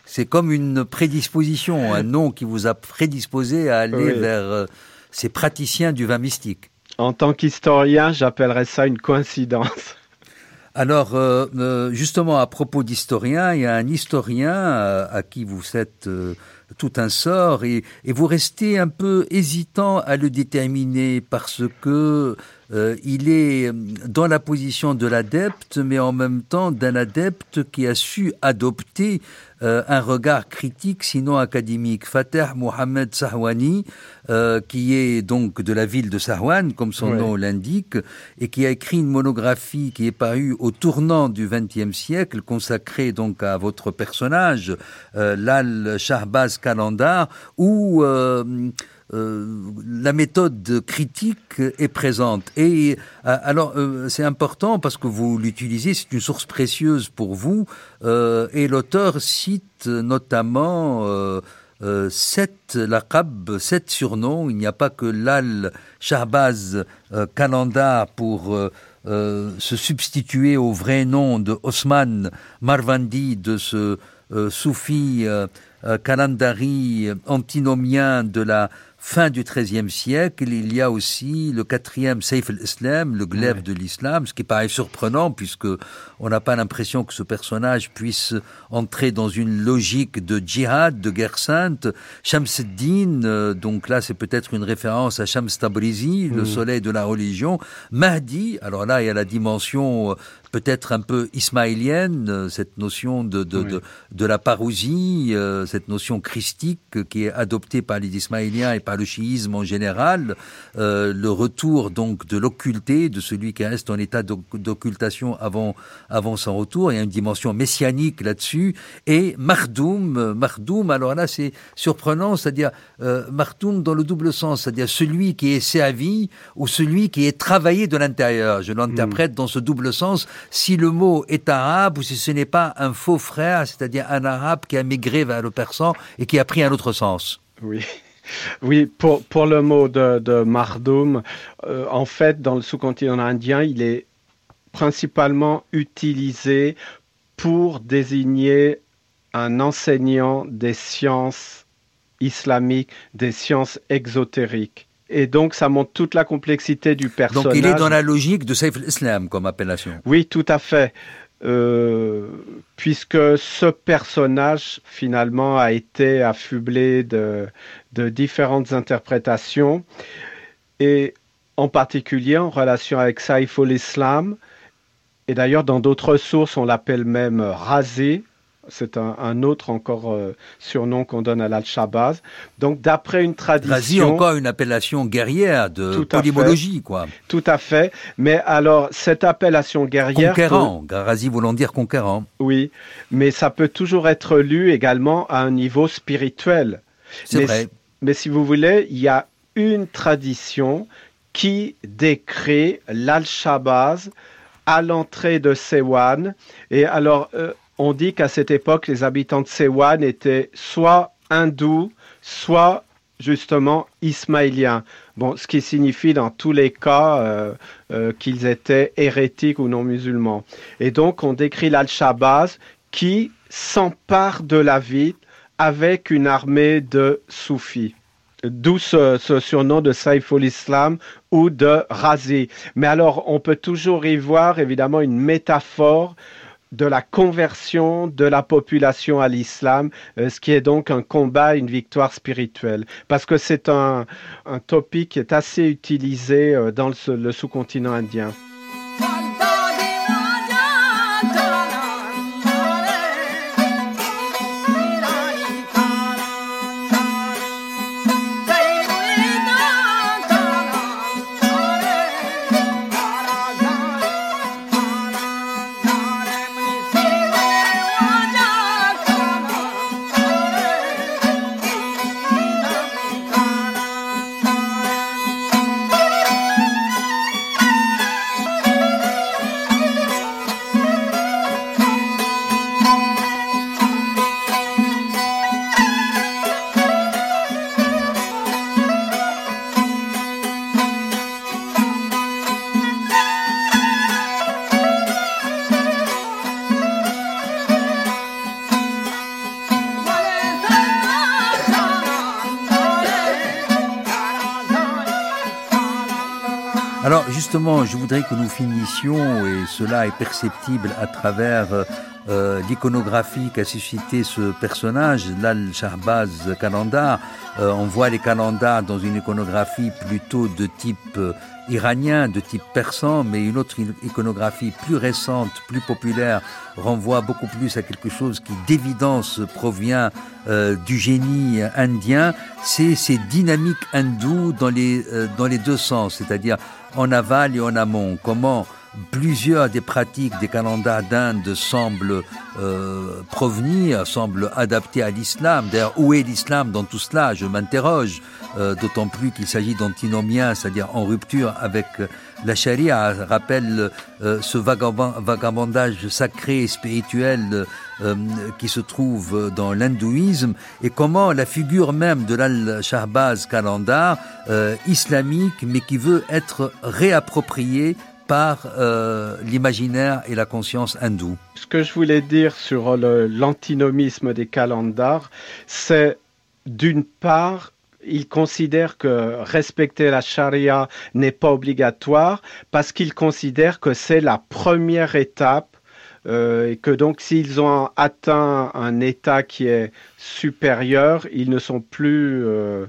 C'est comme une prédisposition, un nom qui vous a prédisposé à aller vers euh, ces praticiens du vin mystique. En tant qu'historien, j'appellerais ça une coïncidence. Alors, euh, euh, justement, à propos d'historiens, il y a un historien euh, à, qui vous êtes tout un sort et, vous restez un peu hésitant à le déterminer parce que euh, il est euh, dans la position de l'adepte, mais en même temps d'un adepte qui a su adopter euh, un regard critique, sinon académique. Fateh Mohamed Sahwani, qui est donc de la ville de Sahwan, comme son nom l'indique, et qui a écrit une monographie qui est parue au tournant du XXe siècle, consacrée donc à votre personnage, Lal Shahbaz Kalandar, où euh, la méthode critique est présente. Et euh, alors, euh, c'est important parce que vous l'utilisez, c'est une source précieuse pour vous. et l'auteur cite notamment sept laqab, sept surnoms. Il n'y a pas que l'al Shahbaz Kalandar pour se substituer au vrai nom de Osman Marvandi, de ce soufi kalandari antinomien de la fin du XIIIe siècle, il y a aussi le quatrième Saif al-Islam, le glaive de l'islam, ce qui paraît surprenant puisque on n'a pas l'impression que ce personnage puisse entrer dans une logique de djihad, de guerre sainte. Shamsuddin, euh, donc là c'est peut-être une référence à Shams Tabrizi, le soleil de la religion. Mahdi, alors là il y a la dimension euh, peut-être un peu ismaélienne, euh, cette notion de, de, de, de, la parousie, cette notion christique qui est adoptée par les Ismaéliens et par le chiisme en général, euh, le retour donc de l'occulté, de celui qui reste en état d'occultation avant, avant son retour, il y a une dimension messianique là-dessus, et Mardoum, Mardoum, alors là c'est surprenant, c'est-à-dire euh, Mardoum dans le double sens, c'est-à-dire celui qui est servi ou celui qui est travaillé de l'intérieur. Je l'interprète dans ce double sens, si le mot est arabe ou si ce n'est pas un faux frère, c'est-à-dire un arabe qui a migré vers le persan et qui a pris un autre sens. Oui. Oui, pour, pour le mot de, de Mardoum, euh, en fait, dans le sous-continent indien, il est principalement utilisé pour désigner un enseignant des sciences islamiques, des sciences exotériques. Et donc, ça montre toute la complexité du personnage. Donc, il est dans la logique de Saif al-Islam comme appellation. Oui, tout à fait. Euh, puisque ce personnage, finalement, a été affublé de, de différentes interprétations. Et en particulier en relation avec Saif al-Islam. Et d'ailleurs, dans d'autres sources, on l'appelle même Razé, c'est un, autre encore euh, surnom qu'on donne à l'Al-Shabazz. Donc, d'après une tradition. Razi, encore une appellation guerrière de polymologie, quoi. Tout à fait. Mais alors, cette appellation guerrière. Conquérant. Razi voulant dire conquérant. Oui. Mais ça peut toujours être lu également à un niveau spirituel. C'est vrai. Mais si vous voulez, il y a une tradition qui décrit l'Al-Shabazz à l'entrée de Sewan. Et alors, euh, on dit qu'à cette époque, les habitants de Sewan étaient soit hindous, soit justement ismaéliens. Bon, ce qui signifie dans tous les cas euh, euh, qu'ils étaient hérétiques ou non musulmans. Et donc, on décrit l'Al-Shabazz qui s'empare de la ville avec une armée de soufis. D'où ce, surnom de Saif al-Islam ou de Razi. Mais alors, on peut toujours y voir évidemment une métaphore de la conversion de la population à l'islam, euh, ce qui est donc un combat, une victoire spirituelle. Parce que c'est un, un topic qui est assez utilisé euh, dans le sous-continent indien. Que nous finissions, et cela est perceptible à travers euh, l'iconographie qu'a suscité ce personnage, l'Al-Shahbaz Kalandar. Euh, on voit les Kalandars dans une iconographie plutôt de type euh, iranien, de type persan, mais une autre iconographie plus récente, plus populaire, renvoie beaucoup plus à quelque chose qui d'évidence provient du génie indien. C'est ces dynamiques hindoues dans les, dans les deux sens, c'est-à-dire en aval et en amont. Comment plusieurs des pratiques des calendars d'Inde semblent euh, provenir, semblent adapter à l'islam. D'ailleurs, où est l'islam dans tout cela? Je m'interroge, euh, d'autant plus qu'il s'agit d'antinomiens, c'est-à-dire en rupture avec la charia. Rappelle euh, ce vagabondage sacré et spirituel qui se trouve dans l'hindouisme et comment la figure même de l'al-Shahbaz calendar islamique, mais qui veut être réappropriée par euh, l'imaginaire et la conscience hindoue. Ce que je voulais dire sur l'antinomisme des calendars, c'est d'une part, ils considèrent que respecter la charia n'est pas obligatoire parce qu'ils considèrent que c'est la première étape euh, et que donc s'ils ont atteint un état qui est supérieur, ils ne sont plus euh,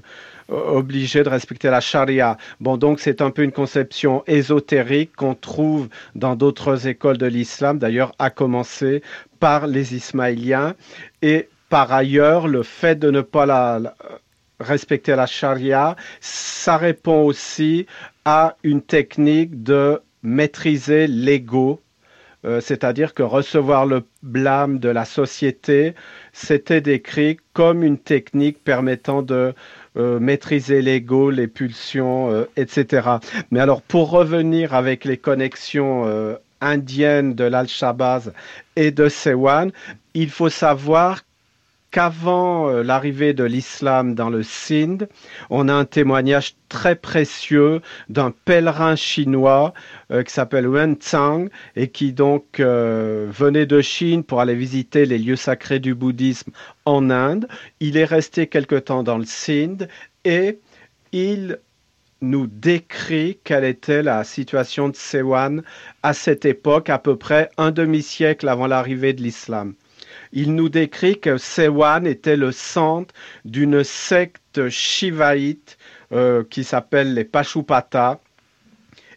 obligé de respecter la charia. Bon, donc c'est un peu une conception ésotérique qu'on trouve dans d'autres écoles de l'islam, d'ailleurs à commencer par les Ismaéliens. Et par ailleurs, le fait de ne pas la, respecter la charia, ça répond aussi à une technique de maîtriser l'ego, euh, c'est-à-dire que recevoir le blâme de la société, c'était décrit comme une technique permettant de euh, maîtriser l'ego, les pulsions, euh, etc. Mais alors, pour revenir avec les connexions indiennes de l'Al-Shabazz et de Sewan, il faut savoir qu'avant euh, l'arrivée de l'islam dans le Sindh, on a un témoignage très précieux d'un pèlerin chinois euh, qui s'appelle Wen Tsang et qui donc euh, venait de Chine pour aller visiter les lieux sacrés du bouddhisme en Inde. Il est resté quelque temps dans le Sindh et il nous décrit quelle était la situation de Sewan à cette époque, à peu près un demi-siècle avant l'arrivée de l'islam il nous décrit que Sewan était le centre d'une secte shivaïte euh, qui s'appelle les Pashupata.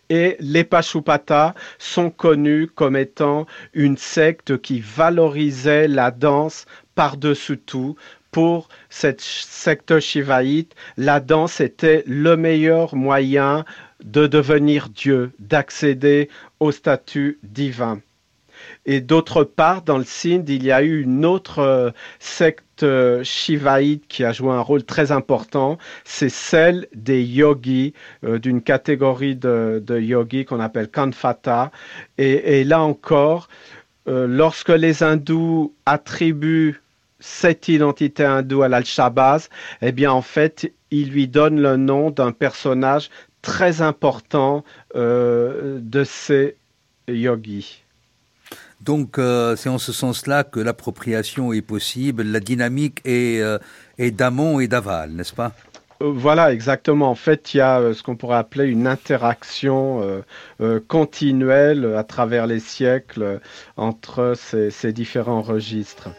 Et les Pashupata sont connus comme étant une secte qui valorisait la danse par-dessus tout. Pour cette secte shivaïte, la danse était le meilleur moyen de devenir Dieu, d'accéder au statut divin. Et d'autre part, dans le Sindh, il y a eu une autre euh, secte euh, shivaïte qui a joué un rôle très important. C'est celle des yogis, euh, d'une catégorie de, yogis qu'on appelle Kanfata. Et, là encore, lorsque les hindous attribuent cette identité hindoue à l'Al-Shabazz, eh bien, en fait, ils lui donnent le nom d'un personnage très important de ces yogis. Donc euh, c'est en ce sens-là que l'appropriation est possible, la dynamique est, euh, d'amont et d'aval, n'est-ce pas? Euh, voilà, exactement. En fait, il y a ce qu'on pourrait appeler une interaction continuelle à travers les siècles entre ces différents registres.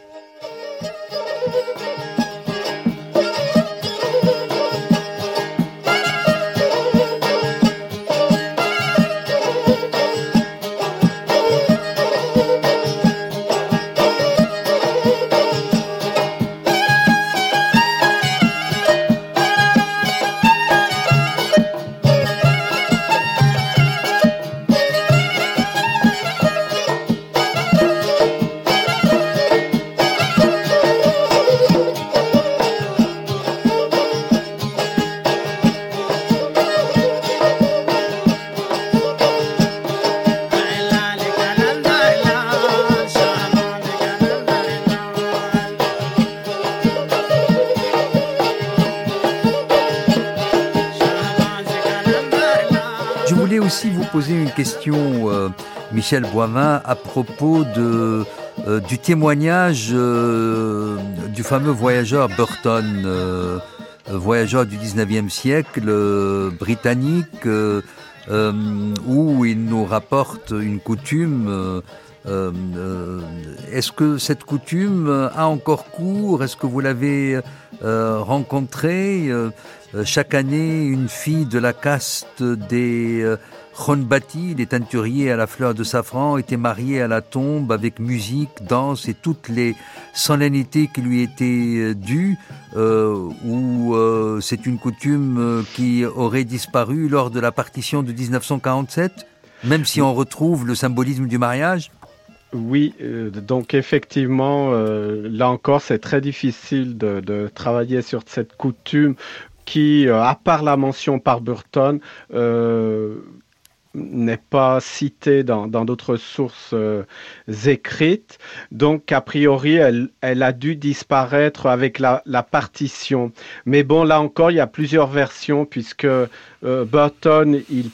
Michel Boivin, à propos de, euh, du témoignage euh, du fameux voyageur Burton, voyageur du 19e siècle, britannique, où il nous rapporte une coutume. Est-ce que cette coutume a encore cours? Est-ce que vous l'avez rencontrée? Chaque année, une fille de la caste des Bati, les teinturiers à la fleur de safran, était marié à la tombe avec musique, danse et toutes les solennités qui lui étaient euh, dues, euh, ou euh, c'est une coutume qui aurait disparu lors de la partition de 1947, même si on retrouve le symbolisme du mariage? Oui, donc effectivement, là encore, c'est très difficile de, travailler sur cette coutume qui, à part la mention par Burton, n'est pas citée dans d'autres sources euh, écrites. Donc, a priori, elle, a dû disparaître avec la, partition. Mais bon, là encore, il y a plusieurs versions puisque Burton, il,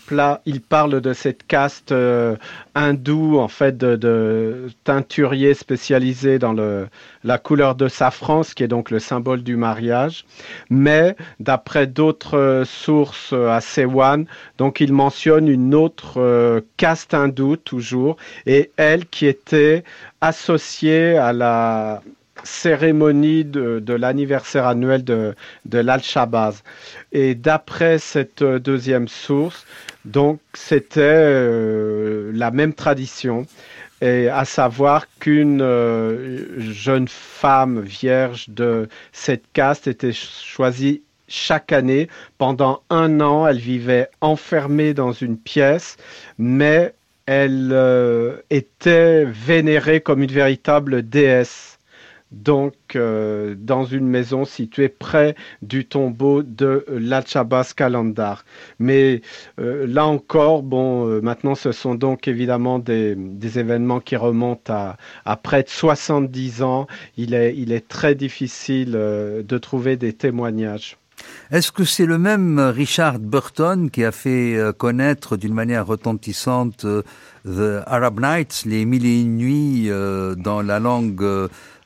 il, parle de cette caste euh, hindoue, en fait, de, de teinturier spécialisé dans le, la couleur de safran, ce qui est donc le symbole du mariage. Mais d'après d'autres euh, sources à Sewan, donc il mentionne une autre caste hindoue toujours, et elle qui était associée à la cérémonie de, l'anniversaire annuel de, l'Al-Shabazz. Et d'après cette euh, deuxième source, donc c'était euh, la même tradition, et à savoir qu'une euh, jeune femme vierge de cette caste était choisie chaque année. Pendant un an, elle vivait enfermée dans une pièce, mais elle était vénérée comme une véritable déesse. Donc dans une maison située près du tombeau de l'Alchabas Kalandar. Mais là encore, bon, maintenant ce sont donc évidemment des, événements qui remontent à, à, près de 70 ans. Il est, il est très difficile de trouver des témoignages. Est-ce que c'est le même Richard Burton qui a fait euh, connaître d'une manière retentissante euh, The Arab Nights, les mille et une nuits euh, dans la langue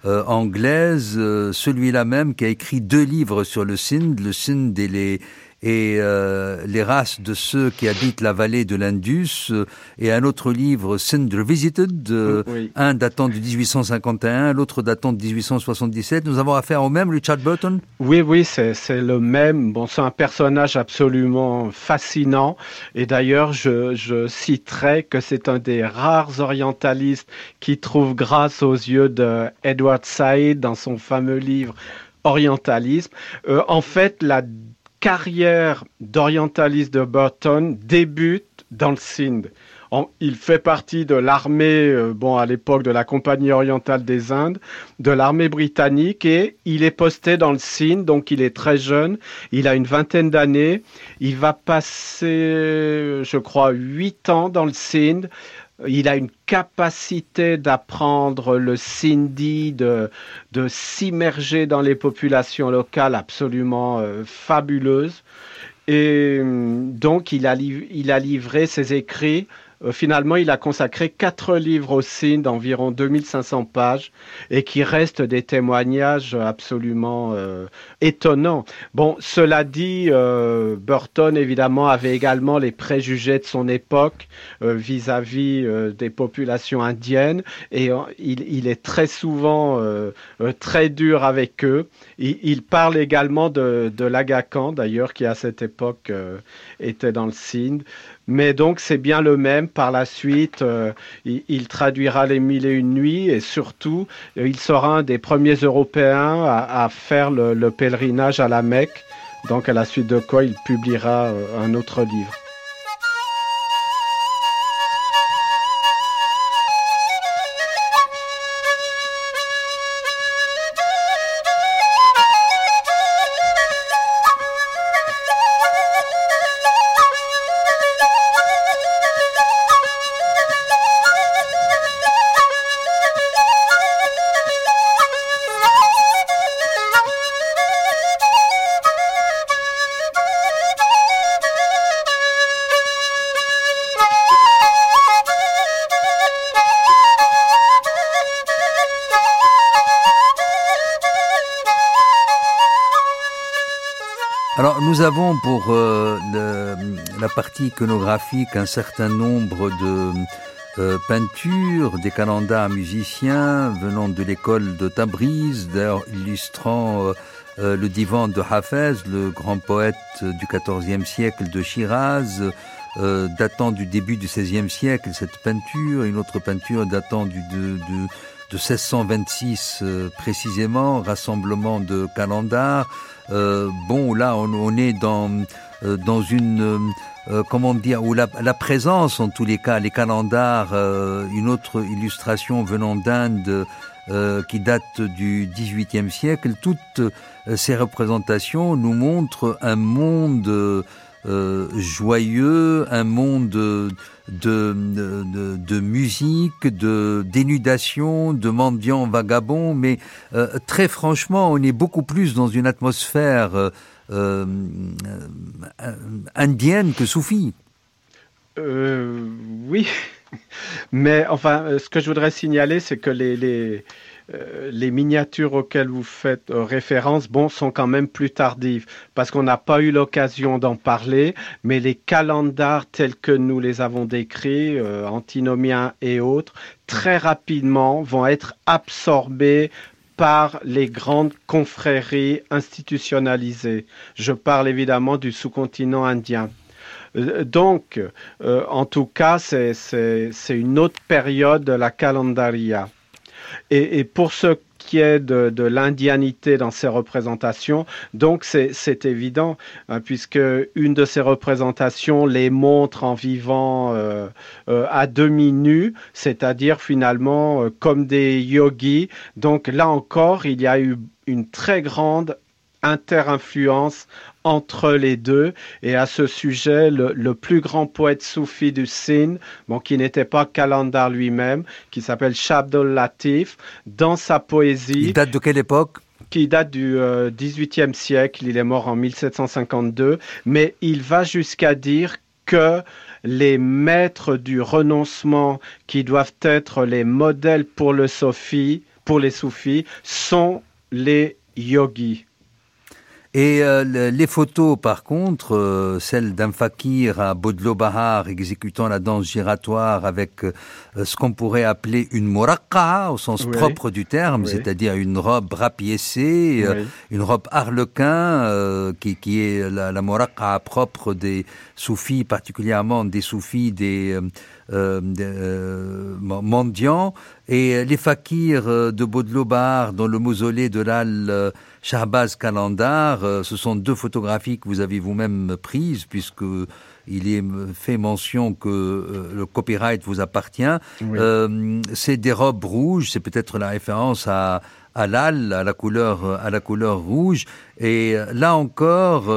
anglaise, celui-là même qui a écrit deux livres sur le Sindh, le Sindh et les, et euh, les races de ceux qui habitent la vallée de l'Indus, euh, et un autre livre, Sindh Revisited, euh, un datant de 1851, l'autre datant de 1877. Nous avons affaire au même Richard Burton? Oui, oui, c'est le même. Bon, c'est un personnage absolument fascinant, et d'ailleurs, je, je citerai que c'est un des rares orientalistes qui trouve grâce aux yeux de Edward Said dans son fameux livre Orientalisme. Euh, en fait, la carrière d'orientaliste de Burton débute dans le Sindh. il fait partie de l'armée, euh, bon, à l'époque de la Compagnie orientale des Indes, de l'armée britannique et il est posté dans le Sindh, donc il est très jeune, il a une vingtaine d'années, il va passer, je crois, huit ans dans le Sindh, il a une capacité d'apprendre le sindhi, de, de s'immerger dans les populations locales absolument euh, fabuleuse. Et hum, donc, il a, il a livré ses écrits finalement, il a consacré quatre livres au Sindh, d'environ 2500 pages, et qui restent des témoignages absolument euh, étonnants. Bon, cela dit, euh, Burton, évidemment, avait également les préjugés de son époque vis-à-vis des populations indiennes, et il, est très souvent très dur avec eux. Il, parle également de, de l'Aga Khan, d'ailleurs, qui à cette époque était dans le Sindh. Mais donc c'est bien le même. Par la suite, euh, il, traduira les mille et une nuits et surtout, euh, il sera un des premiers Européens à, faire le, le, pèlerinage à la Mecque. Donc à la suite de quoi il publiera euh, un autre livre. Nous avons pour euh, la partie iconographique un certain nombre de euh, peintures, des calendars musiciens venant de l'école de Tabriz, d'ailleurs illustrant euh, le divan de Hafez, le grand poète du XIVe siècle de Shiraz, datant du début du XVIe siècle, cette peinture, une autre peinture datant du, de, de 1626 précisément, rassemblement de calendars, euh, bon, là, on, est dans euh, dans une euh, comment dire où la, présence, en tous les cas, les calendars, une autre illustration venant d'Inde. qui date du XVIIIe siècle, toutes ces représentations nous montrent un monde euh, joyeux, un monde de, musique, de dénudation, de mendiants vagabonds, mais euh, très franchement, on est beaucoup plus dans une atmosphère euh, indienne que soufie. oui, mais enfin, ce que je voudrais signaler, c'est que les euh, les miniatures auxquelles vous faites euh, référence, bon, sont quand même plus tardives parce qu'on n'a pas eu l'occasion d'en parler, mais les calendars tels que nous les avons décrits, euh, antinomiens et autres, très rapidement vont être absorbés par les grandes confréries institutionnalisées. Je parle évidemment du sous-continent indien. Donc, en tout cas, c'est une autre période de la calendaria. Et, pour ce qui est de, l'indianité dans ces représentations. Donc c'est évident, hein, puisque une de ces représentations les montre en vivant euh, euh, à demi nus, c'est-à-dire finalement euh, comme des yogis. Donc là encore, il y a eu une très grande inter-influence entre les deux. Et à ce sujet, le, plus grand poète soufi du Sine, bon, qui n'était pas Kalandar lui-même, qui s'appelle Shabdul Latif, dans sa poésie. Il date de quelle époque? qui date du XVIIIe euh, siècle, il est mort en 1752, mais il va jusqu'à dire que les maîtres du renoncement qui doivent être les modèles pour le pour les soufis, sont les yogis. Et euh, les photos, par contre, euh, celles d'un fakir à Bodlo Bahar exécutant la danse giratoire avec euh, ce qu'on pourrait appeler une morakka au sens propre du terme, c'est-à-dire une robe rapiécée, une robe harlequin, qui, qui, est la, la propre des soufis, particulièrement des soufis des euh, euh, mendiants. Et les fakirs euh, de Baudelaire dans le mausolée de l'Al Shahbaz Kalandar, ce sont deux photographies que vous avez vous-même prises, puisque il est fait mention que le copyright vous appartient. c'est des robes rouges, c'est peut-être la référence à, à l'al, à la couleur, à la couleur rouge. Et là encore,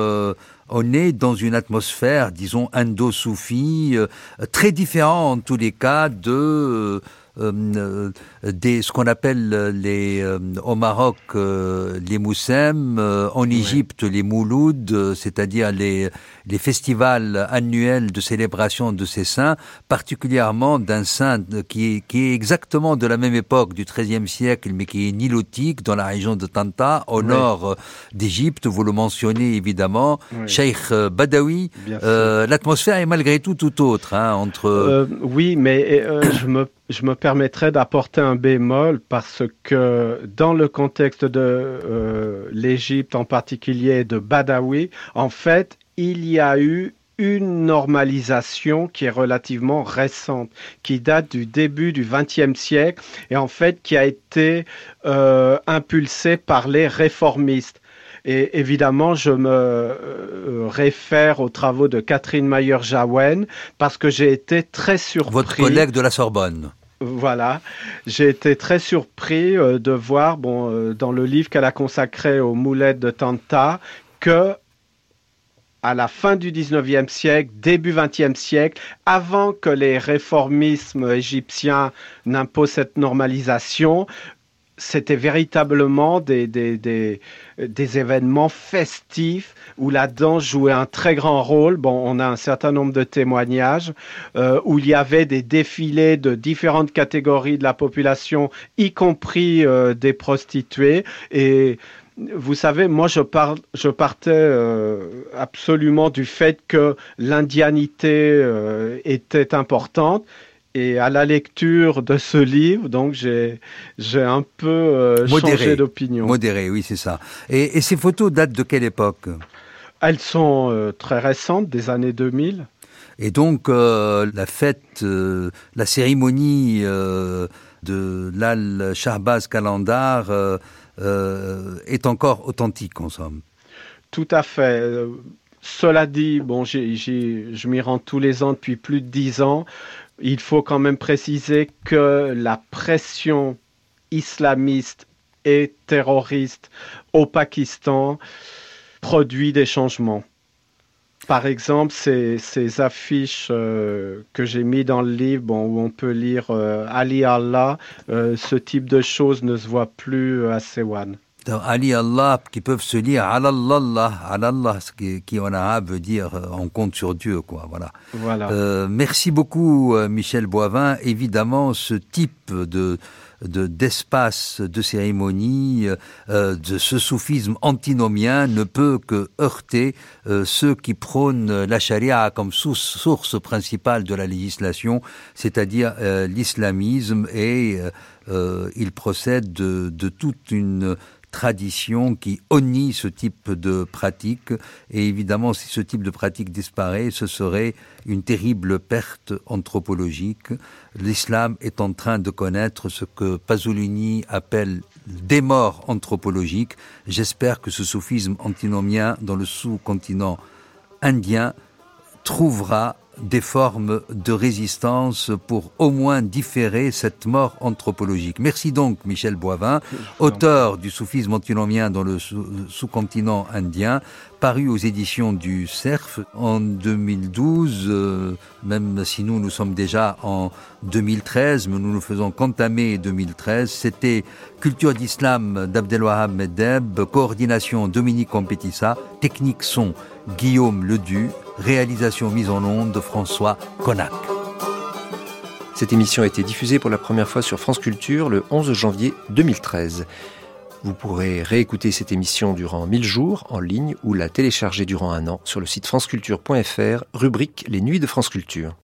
on est dans une atmosphère, disons, indo-soufie, euh, très différente en tous les cas de euh, euh, des, ce qu'on appelle les, euh, au Maroc les moussem, en Égypte les moulouds, c'est-à-dire les, les festivals annuels de célébration de ces saints, particulièrement d'un saint qui est, qui est exactement de la même époque du XIIIe siècle, mais qui est nilotique dans la région de Tanta, au nord d'Égypte. Vous le mentionnez évidemment, Sheikh Badawi. L'atmosphère est malgré tout tout autre hein, entre. oui, mais je me je me permettrai d'apporter un bémol parce que dans le contexte de euh, l'Égypte en particulier de Badawi, en fait, il y a eu une normalisation qui est relativement récente, qui date du début du XXe siècle et en fait qui a été euh, impulsée par les réformistes. Et évidemment, je me euh, réfère aux travaux de Catherine Mayer-Jaouen parce que j'ai été très surpris. Votre collègue de la Sorbonne. Voilà, j'ai été très surpris euh, de voir, euh, dans le livre qu'elle a consacré aux moulettes de Tanta, que à la fin du 19e siècle, début 20e siècle, avant que les réformismes égyptiens n'imposent cette normalisation, c'était véritablement des, des, des, des, événements festifs où la danse jouait un très grand rôle. Bon, on a un certain nombre de témoignages euh, où il y avait des défilés de différentes catégories de la population, y compris euh, des prostituées. Et vous savez, moi, je, je partais euh, absolument du fait que l'indianité était importante et à la lecture de ce livre, donc j'ai j'ai un peu euh, changé d'opinion. Modéré, oui, c'est ça. Et, et, ces photos datent de quelle époque? Elles sont euh, très récentes, des années 2000. Et donc euh, la fête, la cérémonie de l'Al Shahbaz Kalandar est encore authentique, en somme. Tout à fait. Cela dit, bon, je m'y rends tous les ans depuis plus de dix ans. Il faut quand même préciser que la pression islamiste et terroriste au Pakistan produit des changements. Par exemple, ces, affiches euh, que j'ai mis dans le livre, où on peut lire euh, Ali Allah, euh, ce type de choses ne se voit plus à Sewan. Ali Allah, qui peuvent se lire Alallah, Alallah, ce qui, qui en arabe veut dire on compte sur Dieu, quoi. Voilà. voilà. Euh, merci beaucoup, Michel Boivin. Évidemment, ce type de d'espace de, cérémonie, euh, de ce soufisme antinomien ne peut que heurter euh, ceux qui prônent la charia comme source, principale de la législation, c'est-à-dire l'islamisme, et il procède de, de toute une tradition qui honnit ce type de pratique. Et évidemment, si ce type de pratique disparaît, ce serait une terrible perte anthropologique. L'islam est en train de connaître ce que Pasolini appelle des morts anthropologiques. J'espère que ce soufisme antinomien dans le sous-continent indien trouvera des formes de résistance pour au moins différer cette mort anthropologique. Merci donc Michel Boivin, auteur du soufisme antinomien dans le sous-continent indien, paru aux éditions du CERF en 2012, euh, même si nous nous sommes déjà en 2013, mais nous nous faisons qu'entamer 2013. C'était Culture d'Islam d'Abdelwahab Medeb, coordination Dominique Compétissa, technique son Guillaume Ledu, réalisation mise en onde de François Connac. Cette émission a été diffusée pour la première fois sur France Culture le 11 janvier 2013. Vous pourrez réécouter cette émission durant 1000 jours en ligne ou la télécharger durant un an sur le site franceculture.fr, rubrique Les Nuits de France Culture.